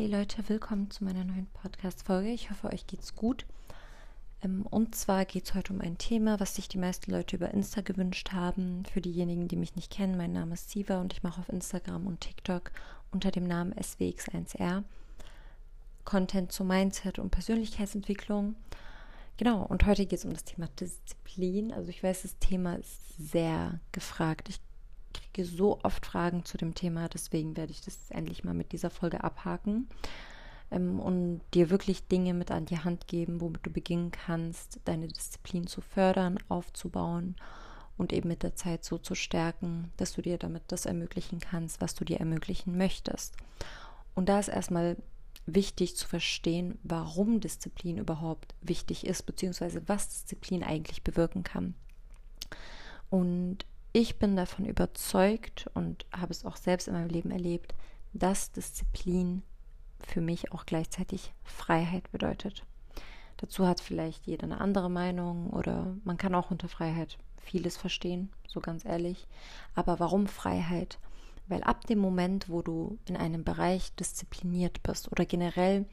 Hey Leute, willkommen zu meiner neuen Podcast-Folge. Ich hoffe, euch geht's gut. Ähm, und zwar geht es heute um ein Thema, was sich die meisten Leute über Insta gewünscht haben. Für diejenigen, die mich nicht kennen, mein Name ist Siva und ich mache auf Instagram und TikTok unter dem Namen SWX1R Content zu Mindset und Persönlichkeitsentwicklung. Genau, und heute geht es um das Thema Disziplin. Also ich weiß, das Thema ist sehr gefragt. Ich kriege so oft Fragen zu dem Thema, deswegen werde ich das endlich mal mit dieser Folge abhaken ähm, und dir wirklich Dinge mit an die Hand geben, womit du beginnen kannst, deine Disziplin zu fördern, aufzubauen und eben mit der Zeit so zu stärken, dass du dir damit das ermöglichen kannst, was du dir ermöglichen möchtest. Und da ist erstmal wichtig zu verstehen, warum Disziplin überhaupt wichtig ist, beziehungsweise was Disziplin eigentlich bewirken kann. Und ich bin davon überzeugt und habe es auch selbst in meinem Leben erlebt, dass Disziplin für mich auch gleichzeitig Freiheit bedeutet. Dazu hat vielleicht jeder eine andere Meinung oder man kann auch unter Freiheit vieles verstehen, so ganz ehrlich. Aber warum Freiheit? Weil ab dem Moment, wo du in einem Bereich diszipliniert bist oder generell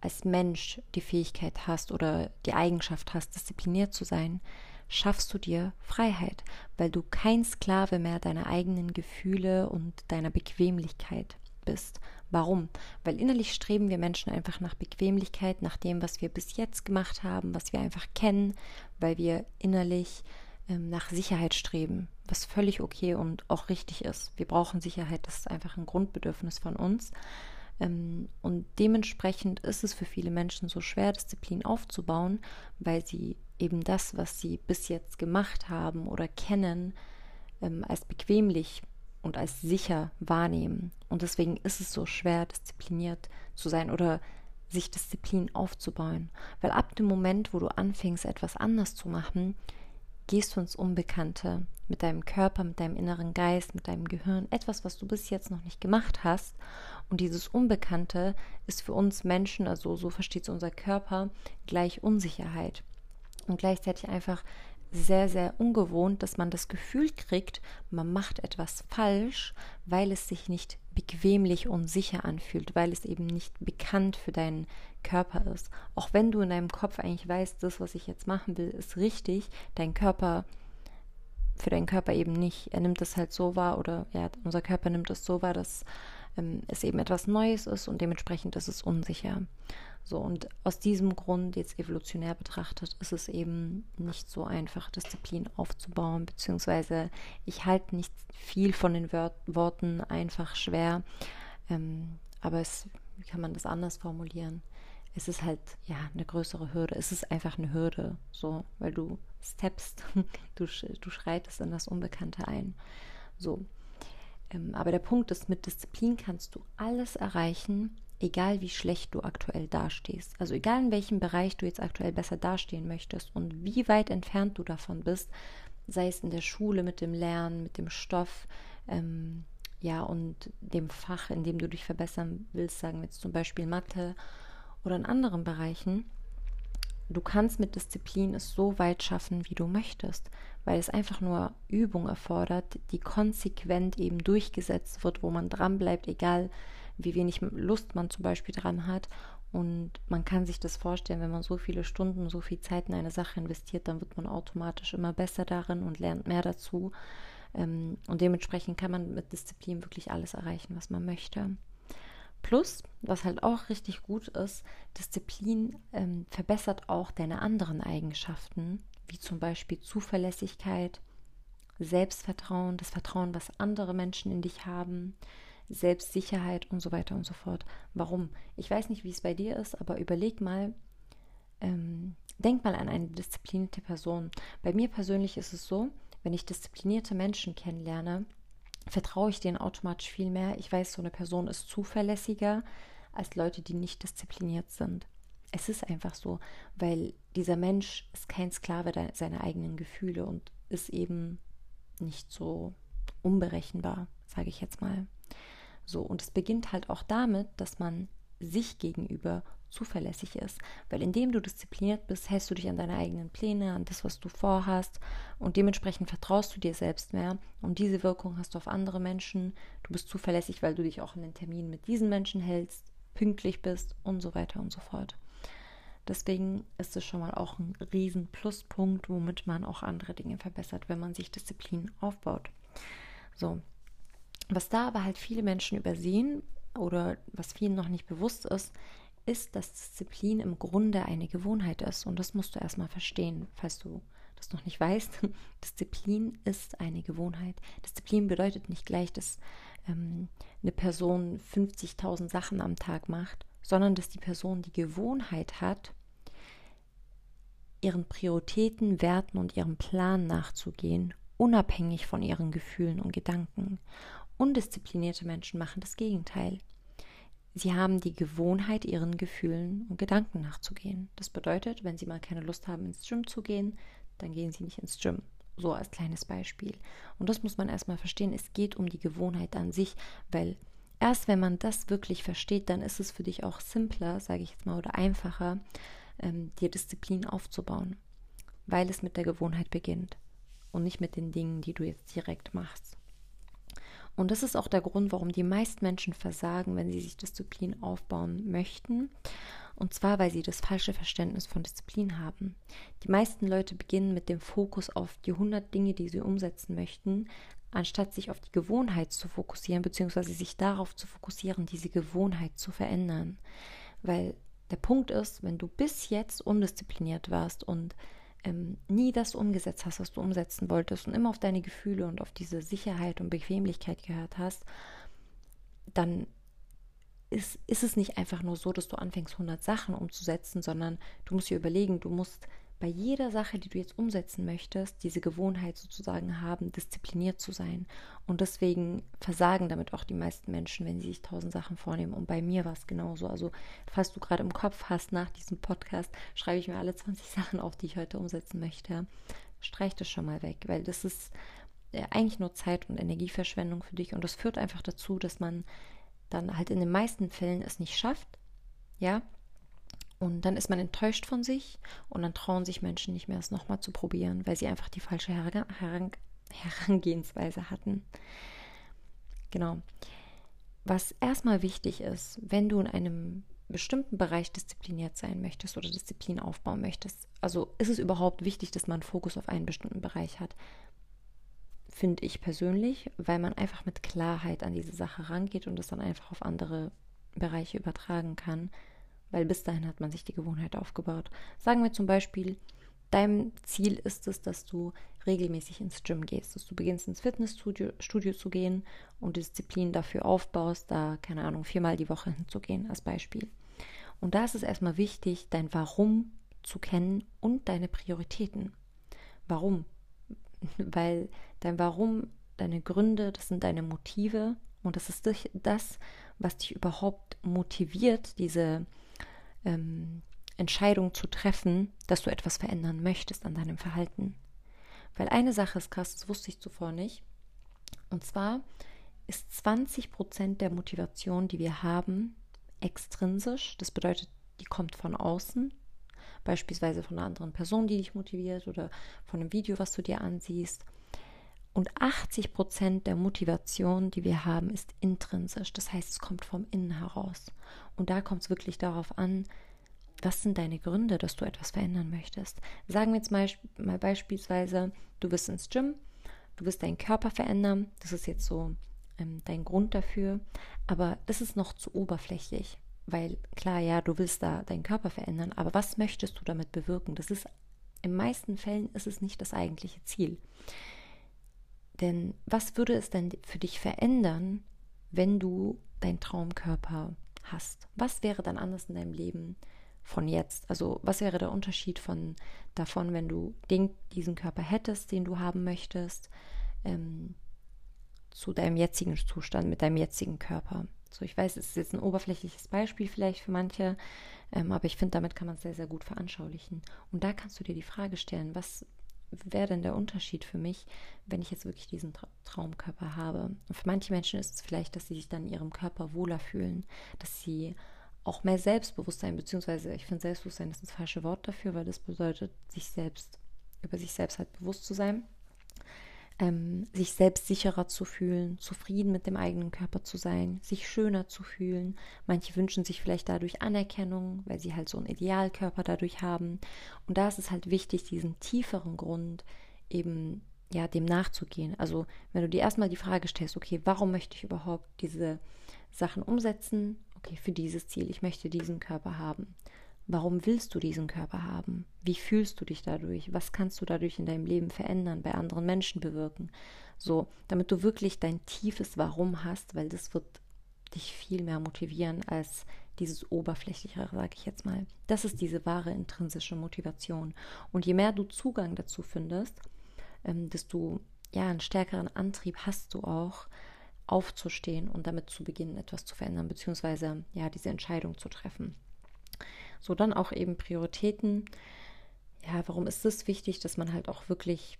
als Mensch die Fähigkeit hast oder die Eigenschaft hast, diszipliniert zu sein, schaffst du dir Freiheit, weil du kein Sklave mehr deiner eigenen Gefühle und deiner Bequemlichkeit bist. Warum? Weil innerlich streben wir Menschen einfach nach Bequemlichkeit, nach dem, was wir bis jetzt gemacht haben, was wir einfach kennen, weil wir innerlich ähm, nach Sicherheit streben, was völlig okay und auch richtig ist. Wir brauchen Sicherheit, das ist einfach ein Grundbedürfnis von uns. Ähm, und dementsprechend ist es für viele Menschen so schwer, Disziplin aufzubauen, weil sie eben das, was sie bis jetzt gemacht haben oder kennen, ähm, als bequemlich und als sicher wahrnehmen. Und deswegen ist es so schwer, diszipliniert zu sein oder sich Disziplin aufzubauen. Weil ab dem Moment, wo du anfängst, etwas anders zu machen, gehst du ins Unbekannte mit deinem Körper, mit deinem inneren Geist, mit deinem Gehirn, etwas, was du bis jetzt noch nicht gemacht hast. Und dieses Unbekannte ist für uns Menschen, also so versteht es unser Körper, gleich Unsicherheit. Und gleichzeitig einfach sehr, sehr ungewohnt, dass man das Gefühl kriegt, man macht etwas falsch, weil es sich nicht bequemlich und sicher anfühlt, weil es eben nicht bekannt für deinen Körper ist. Auch wenn du in deinem Kopf eigentlich weißt, das, was ich jetzt machen will, ist richtig, dein Körper für deinen Körper eben nicht. Er nimmt es halt so wahr oder ja, unser Körper nimmt es so wahr, dass ähm, es eben etwas Neues ist und dementsprechend ist es unsicher. So, und aus diesem Grund, jetzt evolutionär betrachtet, ist es eben nicht so einfach, Disziplin aufzubauen, beziehungsweise ich halte nicht viel von den Wör Worten einfach schwer, ähm, aber es, wie kann man das anders formulieren? Es ist halt, ja, eine größere Hürde. Es ist einfach eine Hürde, so, weil du steppst, du, du schreitest in das Unbekannte ein. So. Ähm, aber der Punkt ist, mit Disziplin kannst du alles erreichen, egal wie schlecht du aktuell dastehst. Also egal in welchem Bereich du jetzt aktuell besser dastehen möchtest und wie weit entfernt du davon bist, sei es in der Schule mit dem Lernen, mit dem Stoff, ähm, ja, und dem Fach, in dem du dich verbessern willst, sagen wir jetzt zum Beispiel Mathe oder in anderen Bereichen, du kannst mit Disziplin es so weit schaffen, wie du möchtest, weil es einfach nur Übung erfordert, die konsequent eben durchgesetzt wird, wo man dran bleibt, egal wie wenig Lust man zum Beispiel dran hat. Und man kann sich das vorstellen, wenn man so viele Stunden, so viel Zeit in eine Sache investiert, dann wird man automatisch immer besser darin und lernt mehr dazu. Ähm, und dementsprechend kann man mit Disziplin wirklich alles erreichen, was man möchte. Plus, was halt auch richtig gut ist, Disziplin ähm, verbessert auch deine anderen Eigenschaften, wie zum Beispiel Zuverlässigkeit, Selbstvertrauen, das Vertrauen, was andere Menschen in dich haben, Selbstsicherheit und so weiter und so fort. Warum? Ich weiß nicht, wie es bei dir ist, aber überleg mal, ähm, denk mal an eine disziplinierte Person. Bei mir persönlich ist es so, wenn ich disziplinierte Menschen kennenlerne, vertraue ich denen automatisch viel mehr. Ich weiß, so eine Person ist zuverlässiger als Leute, die nicht diszipliniert sind. Es ist einfach so, weil dieser Mensch ist kein Sklave seiner eigenen Gefühle und ist eben nicht so unberechenbar, sage ich jetzt mal. So, und es beginnt halt auch damit, dass man sich gegenüber zuverlässig ist. Weil indem du diszipliniert bist, hältst du dich an deine eigenen Pläne, an das, was du vorhast und dementsprechend vertraust du dir selbst mehr. Und diese Wirkung hast du auf andere Menschen. Du bist zuverlässig, weil du dich auch an den Terminen mit diesen Menschen hältst. pünktlich bist und so weiter und so fort. Deswegen ist es schon mal auch ein riesen Pluspunkt, womit man auch andere Dinge verbessert, wenn man sich Disziplin aufbaut. So, was da aber halt viele Menschen übersehen oder was vielen noch nicht bewusst ist, ist, dass Disziplin im Grunde eine Gewohnheit ist. Und das musst du erstmal verstehen, falls du das noch nicht weißt. Disziplin ist eine Gewohnheit. Disziplin bedeutet nicht gleich, dass ähm, eine Person 50.000 Sachen am Tag macht, sondern dass die Person die Gewohnheit hat, ihren Prioritäten, Werten und ihrem Plan nachzugehen, unabhängig von ihren Gefühlen und Gedanken. Undisziplinierte Menschen machen das Gegenteil. Sie haben die Gewohnheit, ihren Gefühlen und Gedanken nachzugehen. Das bedeutet, wenn Sie mal keine Lust haben, ins Gym zu gehen, dann gehen Sie nicht ins Gym. So als kleines Beispiel. Und das muss man erstmal verstehen. Es geht um die Gewohnheit an sich, weil erst wenn man das wirklich versteht, dann ist es für dich auch simpler, sage ich jetzt mal, oder einfacher, ähm, dir Disziplin aufzubauen, weil es mit der Gewohnheit beginnt und nicht mit den Dingen, die du jetzt direkt machst. Und das ist auch der Grund, warum die meisten Menschen versagen, wenn sie sich Disziplin aufbauen möchten. Und zwar, weil sie das falsche Verständnis von Disziplin haben. Die meisten Leute beginnen mit dem Fokus auf die 100 Dinge, die sie umsetzen möchten, anstatt sich auf die Gewohnheit zu fokussieren, beziehungsweise sich darauf zu fokussieren, diese Gewohnheit zu verändern. Weil der Punkt ist, wenn du bis jetzt undiszipliniert warst und ähm, nie das umgesetzt hast, was du umsetzen wolltest und immer auf deine Gefühle und auf diese Sicherheit und Bequemlichkeit gehört hast, dann ist, ist es nicht einfach nur so, dass du anfängst, 100 Sachen umzusetzen, sondern du musst dir überlegen, du musst bei jeder Sache, die du jetzt umsetzen möchtest, diese Gewohnheit sozusagen haben, diszipliniert zu sein. Und deswegen versagen damit auch die meisten Menschen, wenn sie sich tausend Sachen vornehmen. Und bei mir war es genauso. Also, falls du gerade im Kopf hast, nach diesem Podcast, schreibe ich mir alle 20 Sachen auf, die ich heute umsetzen möchte. Streich das schon mal weg, weil das ist äh, eigentlich nur Zeit- und Energieverschwendung für dich. Und das führt einfach dazu, dass man dann halt in den meisten Fällen es nicht schafft. Ja, und dann ist man enttäuscht von sich und dann trauen sich Menschen nicht mehr, es nochmal zu probieren, weil sie einfach die falsche Heran Herangehensweise hatten. Genau. Was erstmal wichtig ist, wenn du in einem bestimmten Bereich diszipliniert sein möchtest oder Disziplin aufbauen möchtest, also ist es überhaupt wichtig, dass man Fokus auf einen bestimmten Bereich hat, finde ich persönlich, weil man einfach mit Klarheit an diese Sache rangeht und es dann einfach auf andere Bereiche übertragen kann weil bis dahin hat man sich die Gewohnheit aufgebaut. Sagen wir zum Beispiel, dein Ziel ist es, dass du regelmäßig ins Gym gehst, dass du beginnst ins Fitnessstudio Studio zu gehen und Disziplin dafür aufbaust, da, keine Ahnung, viermal die Woche hinzugehen, als Beispiel. Und da ist es erstmal wichtig, dein Warum zu kennen und deine Prioritäten. Warum? Weil dein Warum, deine Gründe, das sind deine Motive und das ist das, was dich überhaupt motiviert, diese ähm, Entscheidung zu treffen, dass du etwas verändern möchtest an deinem Verhalten. Weil eine Sache ist krass, das wusste ich zuvor nicht. Und zwar ist 20 Prozent der Motivation, die wir haben, extrinsisch. Das bedeutet, die kommt von außen. Beispielsweise von einer anderen Person, die dich motiviert oder von einem Video, was du dir ansiehst. Und 80 Prozent der Motivation, die wir haben, ist intrinsisch. Das heißt, es kommt vom Innen heraus. Und da kommt es wirklich darauf an, was sind deine Gründe, dass du etwas verändern möchtest. Sagen wir jetzt mal, mal beispielsweise, du bist ins Gym, du wirst deinen Körper verändern. Das ist jetzt so ähm, dein Grund dafür. Aber das ist noch zu oberflächlich. Weil klar, ja, du willst da deinen Körper verändern, aber was möchtest du damit bewirken? Das ist in meisten Fällen ist es nicht das eigentliche Ziel. Denn was würde es denn für dich verändern, wenn du deinen Traumkörper hast? Was wäre dann anders in deinem Leben von jetzt? Also was wäre der Unterschied von davon, wenn du den, diesen Körper hättest, den du haben möchtest, ähm, zu deinem jetzigen Zustand mit deinem jetzigen Körper? So, ich weiß, es ist jetzt ein oberflächliches Beispiel vielleicht für manche, ähm, aber ich finde, damit kann man es sehr, sehr gut veranschaulichen. Und da kannst du dir die Frage stellen, was wäre denn der Unterschied für mich, wenn ich jetzt wirklich diesen Tra Traumkörper habe? Und für manche Menschen ist es vielleicht, dass sie sich dann in ihrem Körper wohler fühlen, dass sie auch mehr Selbstbewusstsein, beziehungsweise ich finde Selbstbewusstsein ist das falsche Wort dafür, weil das bedeutet, sich selbst, über sich selbst halt bewusst zu sein. Ähm, sich selbst sicherer zu fühlen, zufrieden mit dem eigenen Körper zu sein, sich schöner zu fühlen. Manche wünschen sich vielleicht dadurch Anerkennung, weil sie halt so einen Idealkörper dadurch haben. Und da ist es halt wichtig, diesen tieferen Grund eben ja dem nachzugehen. Also wenn du dir erstmal die Frage stellst, okay, warum möchte ich überhaupt diese Sachen umsetzen? Okay, für dieses Ziel, ich möchte diesen Körper haben. Warum willst du diesen Körper haben? Wie fühlst du dich dadurch? Was kannst du dadurch in deinem Leben verändern, bei anderen Menschen bewirken? So, damit du wirklich dein tiefes Warum hast, weil das wird dich viel mehr motivieren als dieses oberflächlichere, sage ich jetzt mal. Das ist diese wahre intrinsische Motivation. Und je mehr du Zugang dazu findest, ähm, desto ja, einen stärkeren Antrieb hast du auch, aufzustehen und damit zu beginnen, etwas zu verändern, beziehungsweise ja, diese Entscheidung zu treffen. So, dann auch eben Prioritäten. Ja, warum ist es wichtig, dass man halt auch wirklich,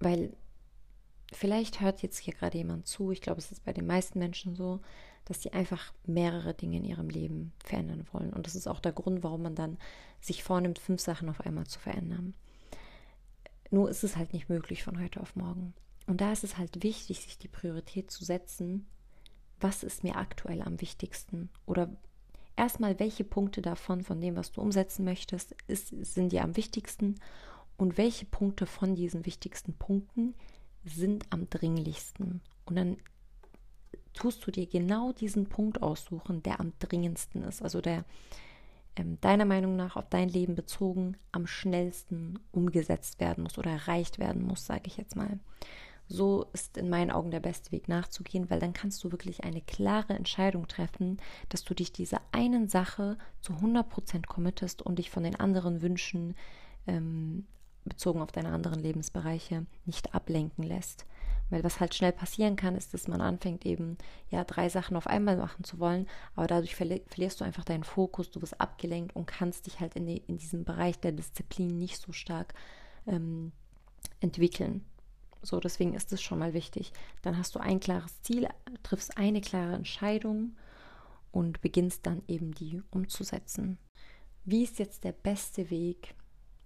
weil vielleicht hört jetzt hier gerade jemand zu, ich glaube, es ist bei den meisten Menschen so, dass sie einfach mehrere Dinge in ihrem Leben verändern wollen. Und das ist auch der Grund, warum man dann sich vornimmt, fünf Sachen auf einmal zu verändern. Nur ist es halt nicht möglich von heute auf morgen. Und da ist es halt wichtig, sich die Priorität zu setzen, was ist mir aktuell am wichtigsten oder erstmal, welche Punkte davon, von dem, was du umsetzen möchtest, ist, sind dir am wichtigsten und welche Punkte von diesen wichtigsten Punkten sind am dringlichsten. Und dann tust du dir genau diesen Punkt aussuchen, der am dringendsten ist, also der ähm, deiner Meinung nach auf dein Leben bezogen am schnellsten umgesetzt werden muss oder erreicht werden muss, sage ich jetzt mal. So ist in meinen Augen der beste Weg nachzugehen, weil dann kannst du wirklich eine klare Entscheidung treffen, dass du dich dieser einen Sache zu 100% committest und dich von den anderen Wünschen ähm, bezogen auf deine anderen Lebensbereiche nicht ablenken lässt. Weil was halt schnell passieren kann, ist, dass man anfängt eben ja drei Sachen auf einmal machen zu wollen, aber dadurch verli verlierst du einfach deinen Fokus, du wirst abgelenkt und kannst dich halt in, die, in diesem Bereich der Disziplin nicht so stark ähm, entwickeln. So, deswegen ist es schon mal wichtig. Dann hast du ein klares Ziel, triffst eine klare Entscheidung und beginnst dann eben die umzusetzen. Wie ist jetzt der beste Weg,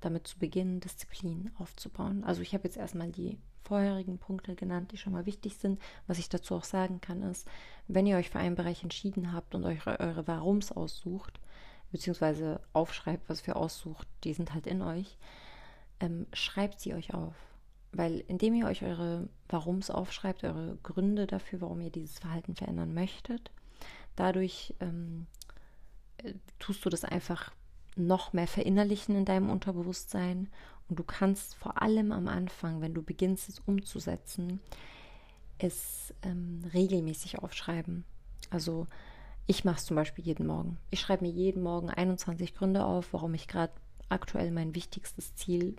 damit zu beginnen, Disziplin aufzubauen? Also ich habe jetzt erstmal die vorherigen Punkte genannt, die schon mal wichtig sind. Was ich dazu auch sagen kann, ist, wenn ihr euch für einen Bereich entschieden habt und euch eure Warums aussucht, beziehungsweise aufschreibt, was für aussucht, die sind halt in euch, ähm, schreibt sie euch auf. Weil indem ihr euch eure Warums aufschreibt, eure Gründe dafür, warum ihr dieses Verhalten verändern möchtet, dadurch ähm, äh, tust du das einfach noch mehr verinnerlichen in deinem Unterbewusstsein und du kannst vor allem am Anfang, wenn du beginnst es umzusetzen, es ähm, regelmäßig aufschreiben. Also ich mache es zum Beispiel jeden Morgen. Ich schreibe mir jeden Morgen 21 Gründe auf, warum ich gerade aktuell mein wichtigstes Ziel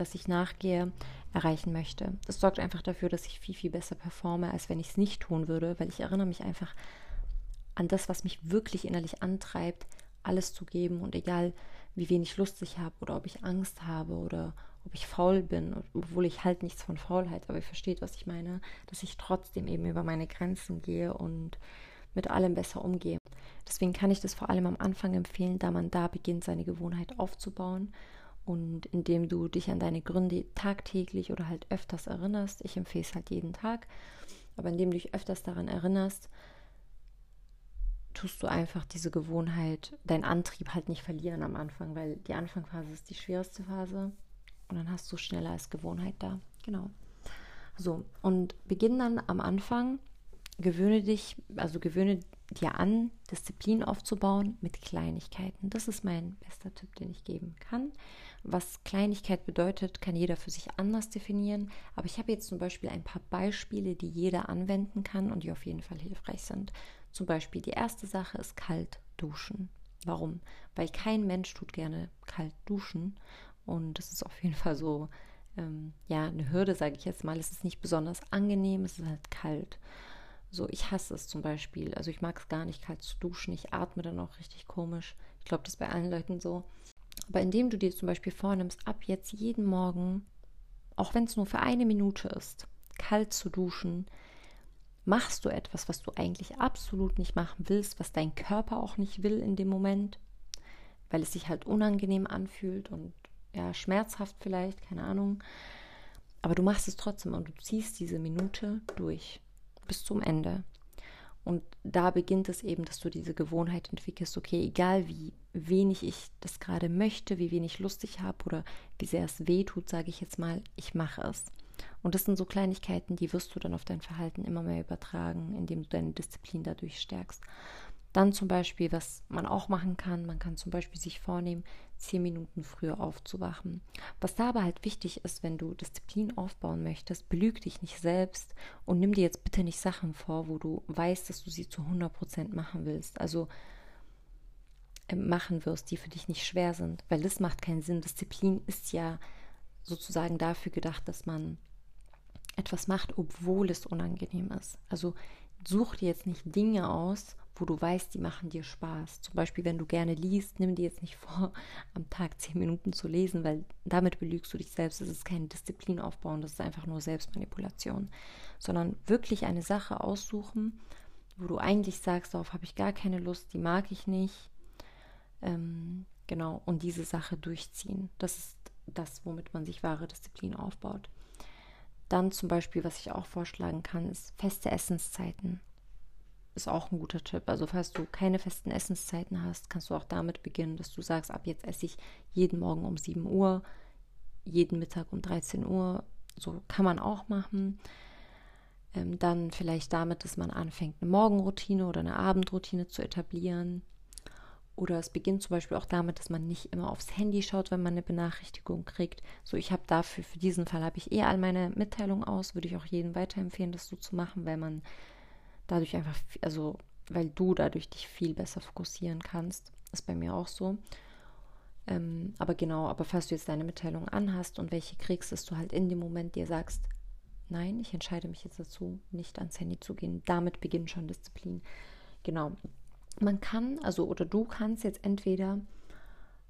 das ich nachgehe, erreichen möchte. Das sorgt einfach dafür, dass ich viel, viel besser performe, als wenn ich es nicht tun würde, weil ich erinnere mich einfach an das, was mich wirklich innerlich antreibt, alles zu geben und egal, wie wenig Lust ich habe oder ob ich Angst habe oder ob ich faul bin, obwohl ich halt nichts von Faulheit, aber ihr versteht, was ich meine, dass ich trotzdem eben über meine Grenzen gehe und mit allem besser umgehe. Deswegen kann ich das vor allem am Anfang empfehlen, da man da beginnt, seine Gewohnheit aufzubauen und indem du dich an deine Gründe tagtäglich oder halt öfters erinnerst, ich empfehle es halt jeden Tag, aber indem du dich öfters daran erinnerst, tust du einfach diese Gewohnheit, deinen Antrieb halt nicht verlieren am Anfang, weil die Anfangsphase ist die schwerste Phase und dann hast du schneller als Gewohnheit da. Genau. So, und beginn dann am Anfang, gewöhne dich, also gewöhne dir an, Disziplin aufzubauen mit Kleinigkeiten. Das ist mein bester Tipp, den ich geben kann. Was Kleinigkeit bedeutet, kann jeder für sich anders definieren. Aber ich habe jetzt zum Beispiel ein paar Beispiele, die jeder anwenden kann und die auf jeden Fall hilfreich sind. Zum Beispiel die erste Sache ist kalt duschen. Warum? Weil kein Mensch tut gerne kalt duschen. Und das ist auf jeden Fall so, ähm, ja, eine Hürde, sage ich jetzt mal. Es ist nicht besonders angenehm, es ist halt kalt. So, ich hasse es zum Beispiel. Also ich mag es gar nicht, kalt zu duschen. Ich atme dann auch richtig komisch. Ich glaube, das ist bei allen Leuten so. Aber indem du dir zum Beispiel vornimmst, ab jetzt jeden Morgen, auch wenn es nur für eine Minute ist, kalt zu duschen, machst du etwas, was du eigentlich absolut nicht machen willst, was dein Körper auch nicht will in dem Moment, weil es sich halt unangenehm anfühlt und ja, schmerzhaft vielleicht, keine Ahnung. Aber du machst es trotzdem und du ziehst diese Minute durch bis zum Ende. Und da beginnt es eben, dass du diese Gewohnheit entwickelst, okay, egal wie wenig ich das gerade möchte, wie wenig Lust ich habe oder wie sehr es weh tut, sage ich jetzt mal, ich mache es. Und das sind so Kleinigkeiten, die wirst du dann auf dein Verhalten immer mehr übertragen, indem du deine Disziplin dadurch stärkst. Dann zum Beispiel, was man auch machen kann, man kann zum Beispiel sich vornehmen, zehn Minuten früher aufzuwachen. Was da aber halt wichtig ist, wenn du Disziplin aufbauen möchtest, belüg dich nicht selbst und nimm dir jetzt bitte nicht Sachen vor, wo du weißt, dass du sie zu 100% machen willst. Also machen wirst, die für dich nicht schwer sind, weil das macht keinen Sinn. Disziplin ist ja sozusagen dafür gedacht, dass man etwas macht, obwohl es unangenehm ist. Also such dir jetzt nicht Dinge aus, wo du weißt, die machen dir Spaß. Zum Beispiel, wenn du gerne liest, nimm dir jetzt nicht vor, am Tag zehn Minuten zu lesen, weil damit belügst du dich selbst. Das ist keine Disziplin aufbauen, das ist einfach nur Selbstmanipulation. Sondern wirklich eine Sache aussuchen, wo du eigentlich sagst, darauf habe ich gar keine Lust, die mag ich nicht. Ähm, genau, und diese Sache durchziehen. Das ist das, womit man sich wahre Disziplin aufbaut. Dann zum Beispiel, was ich auch vorschlagen kann, ist feste Essenszeiten ist auch ein guter Tipp. Also falls du keine festen Essenszeiten hast, kannst du auch damit beginnen, dass du sagst, ab jetzt esse ich jeden Morgen um 7 Uhr, jeden Mittag um 13 Uhr. So kann man auch machen. Ähm, dann vielleicht damit, dass man anfängt, eine Morgenroutine oder eine Abendroutine zu etablieren. Oder es beginnt zum Beispiel auch damit, dass man nicht immer aufs Handy schaut, wenn man eine Benachrichtigung kriegt. So, ich habe dafür, für diesen Fall habe ich eh all meine Mitteilungen aus, würde ich auch jedem weiterempfehlen, das so zu machen, weil man dadurch einfach, also weil du dadurch dich viel besser fokussieren kannst. Ist bei mir auch so. Ähm, aber genau, aber falls du jetzt deine Mitteilung anhast und welche kriegst, dass du halt in dem Moment dir sagst, nein, ich entscheide mich jetzt dazu, nicht ans Handy zu gehen. Damit beginnt schon Disziplin. Genau. Man kann, also oder du kannst jetzt entweder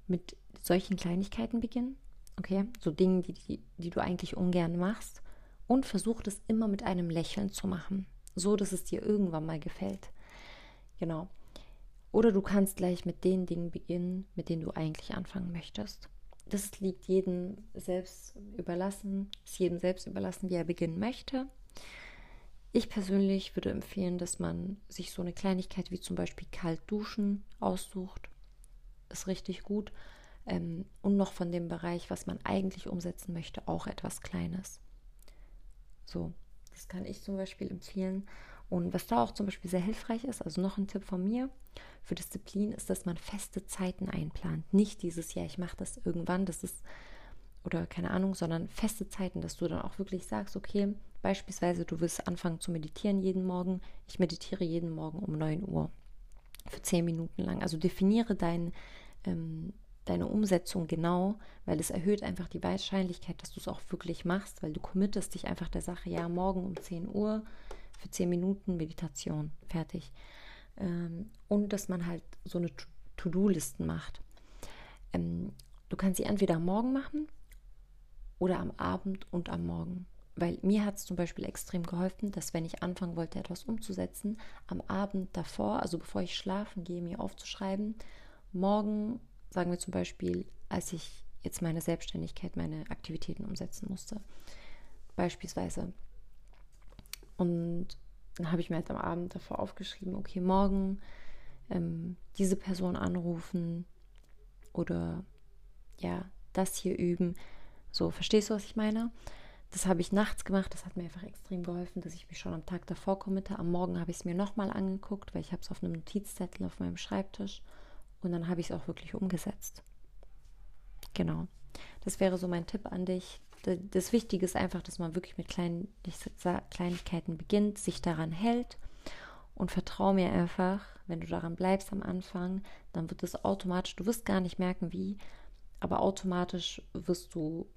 mit solchen Kleinigkeiten beginnen, okay, so Dingen, die, die, die du eigentlich ungern machst, und versuch das immer mit einem Lächeln zu machen so dass es dir irgendwann mal gefällt. Genau. Oder du kannst gleich mit den Dingen beginnen, mit denen du eigentlich anfangen möchtest. Das liegt jedem selbst überlassen, ist jedem selbst überlassen, wie er beginnen möchte. Ich persönlich würde empfehlen, dass man sich so eine Kleinigkeit wie zum Beispiel kalt duschen aussucht. Ist richtig gut. Ähm, und noch von dem Bereich, was man eigentlich umsetzen möchte, auch etwas Kleines. So, das kann ich zum Beispiel empfehlen. Und was da auch zum Beispiel sehr hilfreich ist, also noch ein Tipp von mir für Disziplin, ist, dass man feste Zeiten einplant. Nicht dieses Jahr, ich mache das irgendwann, das ist, oder keine Ahnung, sondern feste Zeiten, dass du dann auch wirklich sagst, okay, beispielsweise du willst anfangen zu meditieren jeden Morgen. Ich meditiere jeden Morgen um 9 Uhr für 10 Minuten lang. Also definiere dein, ähm, deine Umsetzung genau, weil es erhöht einfach die Wahrscheinlichkeit, dass du es auch wirklich machst, weil du committest dich einfach der Sache, ja, morgen um 10 Uhr für 10 Minuten Meditation, fertig. Ähm, und dass man halt so eine To-Do-Listen macht. Ähm, du kannst sie entweder Morgen machen oder am Abend und am Morgen. Weil mir hat es zum Beispiel extrem geholfen, dass wenn ich anfangen wollte, etwas umzusetzen, am Abend davor, also bevor ich schlafen gehe, mir aufzuschreiben, morgen sagen wir zum Beispiel, als ich jetzt meine Selbstständigkeit, meine Aktivitäten umsetzen musste. Beispielsweise. Und dann habe ich mir halt am Abend davor aufgeschrieben, okay, morgen ähm, diese Person anrufen oder ja, das hier üben. So, verstehst du, was ich meine? Das habe ich nachts gemacht, das hat mir einfach extrem geholfen, dass ich mich schon am Tag davor committe. Am Morgen habe ich es mir nochmal angeguckt, weil ich habe es auf einem Notizzettel auf meinem Schreibtisch und dann habe ich es auch wirklich umgesetzt. Genau. Das wäre so mein Tipp an dich. Das Wichtige ist einfach, dass man wirklich mit Kleinigkeiten beginnt, sich daran hält und vertraue mir einfach, wenn du daran bleibst am Anfang, dann wird es automatisch, du wirst gar nicht merken, wie, aber automatisch wirst du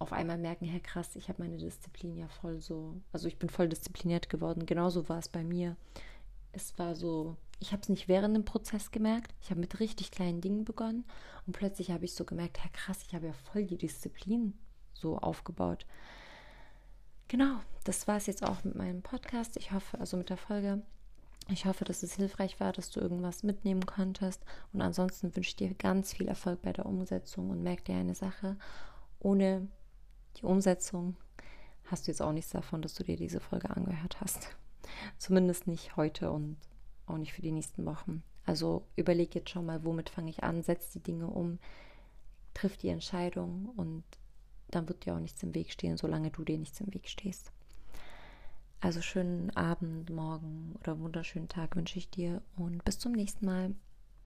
auf einmal merken, Herr krass, ich habe meine Disziplin ja voll so, also ich bin voll diszipliniert geworden. Genauso war es bei mir. Es war so, ich habe es nicht während dem Prozess gemerkt. Ich habe mit richtig kleinen Dingen begonnen und plötzlich habe ich so gemerkt, ja krass, ich habe ja voll die Disziplin so aufgebaut. Genau, das war es jetzt auch mit meinem Podcast. Ich hoffe, also mit der Folge. Ich hoffe, dass es hilfreich war, dass du irgendwas mitnehmen konntest. Und ansonsten wünsche ich dir ganz viel Erfolg bei der Umsetzung und merk dir eine Sache. Ohne die Umsetzung hast du jetzt auch nichts davon, dass du dir diese Folge angehört hast. Zumindest nicht heute und auch nicht für die nächsten Wochen. Also überleg jetzt schon mal, womit fange ich an, setz die Dinge um, triff die Entscheidung und dann wird dir auch nichts im Weg stehen, solange du dir nichts im Weg stehst. Also schönen Abend, Morgen oder wunderschönen Tag wünsche ich dir und bis zum nächsten Mal.